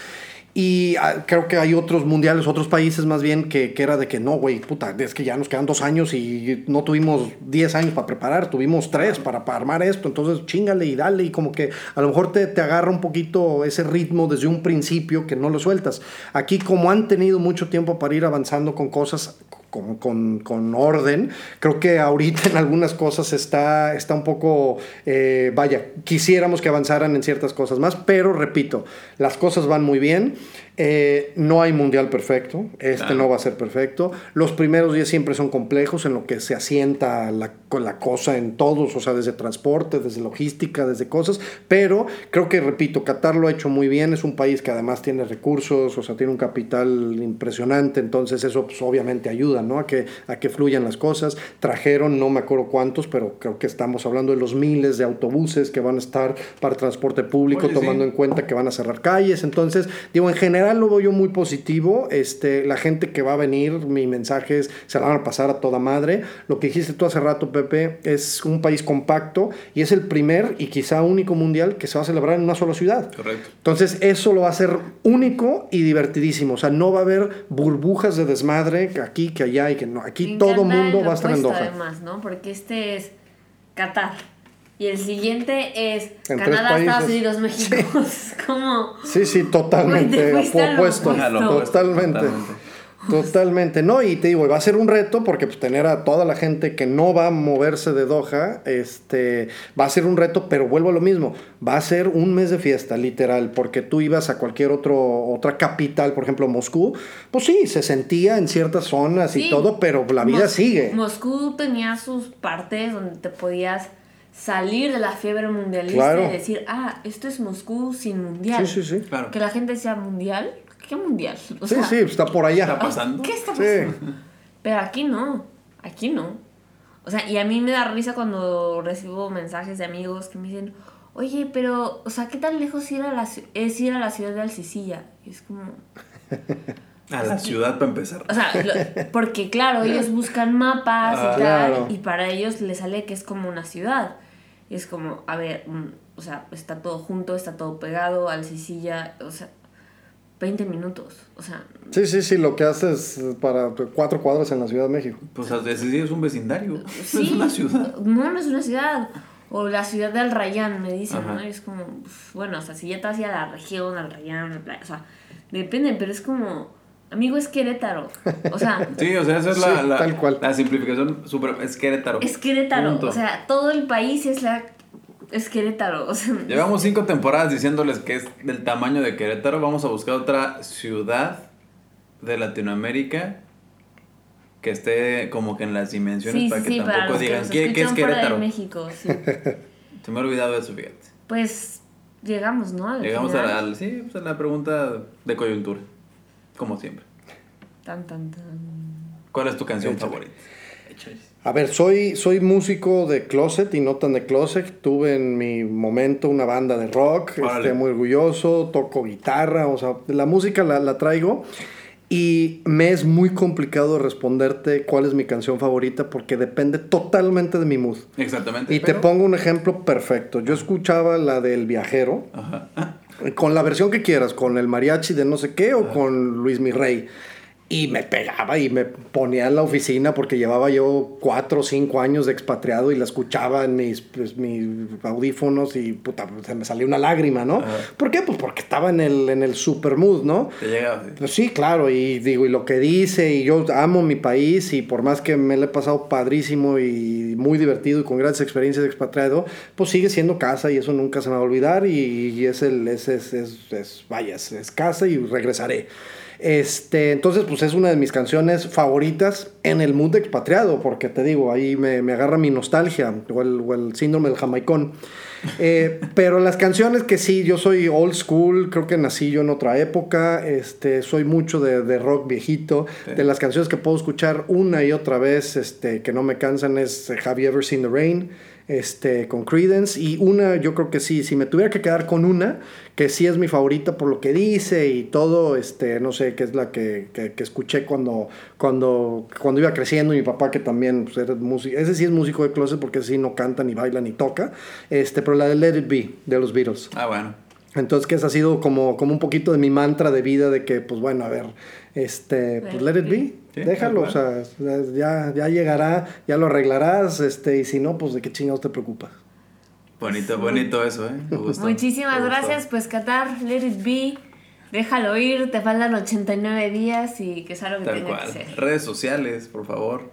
Y ah, creo que hay otros mundiales, otros países más bien, que, que era de que no, güey, puta, es que ya nos quedan dos años y no tuvimos 10 años para preparar, tuvimos tres para, para armar esto, entonces chingale y dale y como que a lo mejor te, te agarra un poquito ese ritmo desde un principio que no lo sueltas. Aquí como han tenido mucho tiempo para ir avanzando con cosas con, con- con orden. Creo que ahorita en algunas cosas está, está un poco, eh, vaya, quisiéramos que avanzaran en ciertas cosas más, pero repito, las cosas van muy bien. Eh, no hay mundial perfecto, este Claro. no va a ser perfecto. Los primeros días siempre son complejos en lo que se asienta la, con la cosa en todos, o sea, desde transporte, desde logística, desde cosas, pero creo que, repito, Qatar lo ha hecho muy bien, es un país que además tiene recursos, o sea, tiene un capital impresionante, entonces eso pues, obviamente ayuda, ¿no? A que, a que fluyan las cosas. Trajeron, no me acuerdo cuántos, pero creo que estamos hablando de los miles de autobuses que van a estar para transporte público, Oye, sí. tomando en cuenta que van a cerrar calles, entonces, digo, en general lo veo yo muy positivo, este, la gente que va a venir, mi mensaje es, se la van a pasar a toda madre, lo que dijiste tú hace rato, Pepe, es un país compacto y es el primer y quizá único mundial que se va a celebrar en una sola ciudad. Correcto. Entonces eso lo va a hacer único y divertidísimo. O sea, no va a haber burbujas de desmadre que aquí, que allá y que no. Aquí Me todo mundo va a estar en Doha. además, ¿no? Porque este es Qatar. Y el siguiente es En Canadá, Estados. Unidos, México. Es como. Sí, sí, totalmente opuesto. Totalmente. Totalmente, no, y te digo, va a ser un reto porque pues tener a toda la gente que no va a moverse de Doha, este, va a ser un reto, pero vuelvo a lo mismo, va a ser un mes de fiesta, literal, porque tú ibas a cualquier otro, otra capital, por ejemplo Moscú, pues sí, se sentía en ciertas zonas y Sí. todo, pero la vida Mos- sigue. Moscú tenía sus partes donde te podías salir de la fiebre mundialista Claro. y decir, ah, esto es Moscú sin mundial. Sí, sí, sí. Claro. Que la gente decía, ¿mundial? ¿Qué mundial? O Sí, sea, sí, está por allá. ¿Está pasando? ¿Qué está Sí. pasando? Pero aquí no, aquí no. O sea, y a mí me da risa cuando recibo mensajes de amigos que me dicen, oye, pero, o sea, ¿qué tan lejos ir a la, es ir a la ciudad de Alcisilla? Y es como, A la ciudad para empezar. o sea, lo- porque claro, ellos buscan mapas Ah. y tal, Claro. y para ellos les sale que es como una ciudad. Y es como, a ver, mm, o sea, está todo junto, está todo pegado, Alcisilla, o sea, 20 minutos, o sea, Sí, sí, sí, lo que haces para cuatro cuadras en la Ciudad de México. Pues a veces sí es un vecindario. Sí, Es una ciudad. No, no es una ciudad. O la ciudad del Rayán, me dicen, Ajá. ¿no? Y es como, uf, bueno, o sea, si ya te vas a ir a la región, al Rayán, al playa, o sea, depende, pero es como, amigo, es Querétaro. O sea, Sí, o sea, esa es la, Sí, la, tal cual. la simplificación super, es Querétaro. es Querétaro. Punto. O sea, todo el país es la. Es Querétaro. O sea, Llevamos cinco temporadas diciéndoles que es del tamaño de Querétaro. Vamos a buscar otra ciudad de Latinoamérica que esté como que en las dimensiones sí, para sí, que sí, para tampoco que digan nos ¿qué, qué es fuera de Querétaro. México, sí. Se me ha olvidado eso, fíjate. Pues llegamos, ¿no? Al Llegamos a la, al- sí, pues a la pregunta de coyuntura, como siempre. Tan, tan, tan. ¿Cuál es tu canción Échale. favorita? A ver, soy, soy músico de closet y no tan de closet. Tuve en mi momento una banda de rock, Órale. este, muy orgulloso, toco guitarra, o sea, la música la, la traigo. Y me es muy complicado responderte cuál es mi canción favorita porque depende totalmente de mi mood. Exactamente. Y te pongo un ejemplo perfecto. Yo escuchaba la del viajero, Ajá. Con la versión que quieras, con el mariachi de no sé qué o con Luis Mirrey. Y me pegaba y me ponía en la oficina porque llevaba yo cuatro o cinco años de expatriado y la escuchaba en mis, pues, mis audífonos y puta, se me salía una lágrima, ¿no? Ajá. ¿Por qué? Pues porque estaba en el, en el super mood, ¿no? Te sí. Pues sí, claro, y digo, y lo que dice, y yo amo mi país, y por más que me lo he pasado padrísimo y muy divertido y con grandes experiencias de expatriado, pues sigue siendo casa y eso nunca se me va a olvidar, y, y es el, es, es, es, es- vaya, es, es casa y regresaré. Este, entonces, pues es una de mis canciones favoritas en el de expatriado, porque te digo, ahí me, me agarra mi nostalgia, o el, o el síndrome del jamaicón. Eh, pero las canciones que sí, yo soy old school, creo que nací yo en otra época, este, soy mucho de, de rock viejito, Sí. de las canciones que puedo escuchar una y otra vez, este, que no me cansan es Have You Ever Seen the Rain, este, con Credence, y una, yo creo que sí, si me tuviera que quedar con una, que sí es mi favorita por lo que dice y todo, este, no sé, que es la que, que, escuché cuando, cuando, cuando iba creciendo, mi papá que también pues, era músico, ese sí es músico de closet porque sí no canta, ni baila, ni toca, este, pero la de Let It Be, de los Beatles. Ah, bueno. Entonces que esa ha sido como, como un poquito de mi mantra de vida de que, pues bueno, a ver, este, pues let it be, Sí, déjalo, o sea, ya, ya llegará, ya lo arreglarás, este, y si no, pues de qué chingados te preocupas. Bonito, bonito eso, ¿eh? Me gustó, Muchísimas me gustó. gracias, pues Qatar, let it be. Déjalo ir, te faltan 89 días y que sea lo que Tal tenga cual. que ser. Redes sociales, por favor.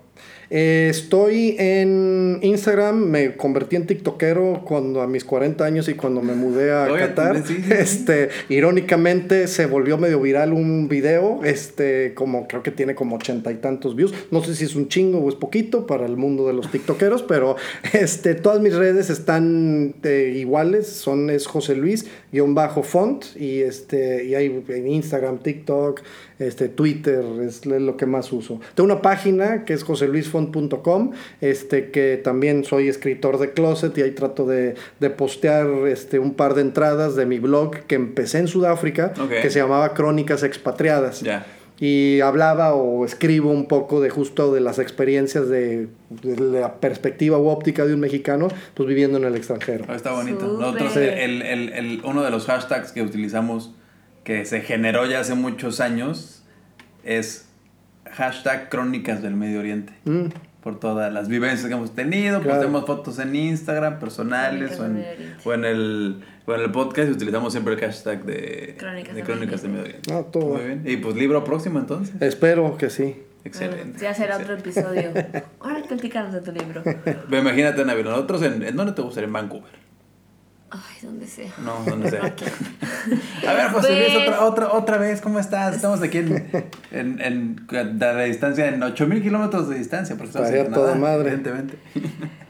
Eh, estoy en Instagram, me convertí en tiktokero cuando a mis 40 años y cuando me mudé a Oye, Qatar. sí, sí. Este, irónicamente se volvió medio viral un video, este, como creo que tiene como ochenta y tantos views. No sé si es un chingo o es poquito para el mundo de los tiktokeros, pero este, todas mis redes están eh, iguales, son es José Luis guion bajo font y este y hay en Instagram, TikTok, este Twitter es lo que más uso. Tengo una página que es joseluisfont.com, este que también soy escritor de closet y ahí trato de, de postear este un par de entradas de mi blog que empecé en Sudáfrica, Ok. que se llamaba Crónicas Expatriadas Ya. y hablaba o escribo un poco de justo de las experiencias de, de la perspectiva u óptica de un mexicano pues viviendo en el extranjero. Ah, Está bonito. Nosotros, el, el- el- uno de los hashtags que utilizamos, que se generó ya hace muchos años, es hashtag Crónicas del Medio Oriente. Mm, Por todas las vivencias que hemos tenido, Claro. ponemos fotos en Instagram personales o en, o el, o en el podcast y utilizamos siempre el hashtag de Crónicas de del Crónicas del Medio Oriente. Ah, todo. Muy bien. Y pues libro próximo entonces. espero que sí. Excelente. Ya será otro episodio. Ahora platicamos de tu libro. Imagínate, Navi, nosotros en, ¿en dónde te gustaría? En Vancouver. Ay, donde sea. No, donde sea. A ver, José Luis, Pues- otra, otra, otra vez, ¿cómo estás? Estamos aquí en, en, en, a la distancia, en 8000 kilómetros de distancia, porque estamos en toda madre. evidentemente.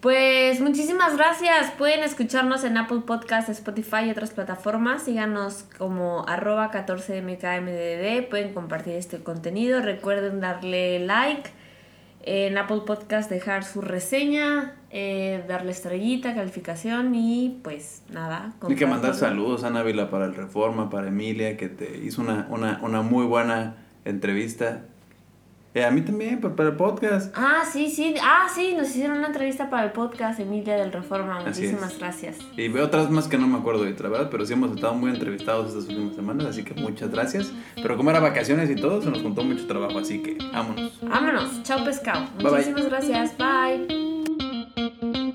Pues muchísimas gracias. Pueden escucharnos en Apple Podcast, Spotify y otras plataformas. Síganos como arroba 14mkmdd. Pueden compartir este contenido. Recuerden darle like. En Apple Podcast dejar su reseña, eh, darle estrellita, calificación y pues nada. Hay que mandar saludos a Návila para el Reforma, para Emilia, que te hizo una, una, una muy buena entrevista. Eh, a mí también, pues, para el podcast. Ah, sí, sí. Ah, sí, nos hicieron una entrevista para el podcast Emilia del Reforma. Así Muchísimas es. gracias. Y veo otras más que no me acuerdo ahorita, la verdad, pero sí hemos estado muy entrevistados estas últimas semanas, así que muchas gracias. Pero como era vacaciones y todo, se nos juntó mucho trabajo, así que vámonos. Vámonos. Chao pescado. Bye, bye. Muchísimas gracias. Bye.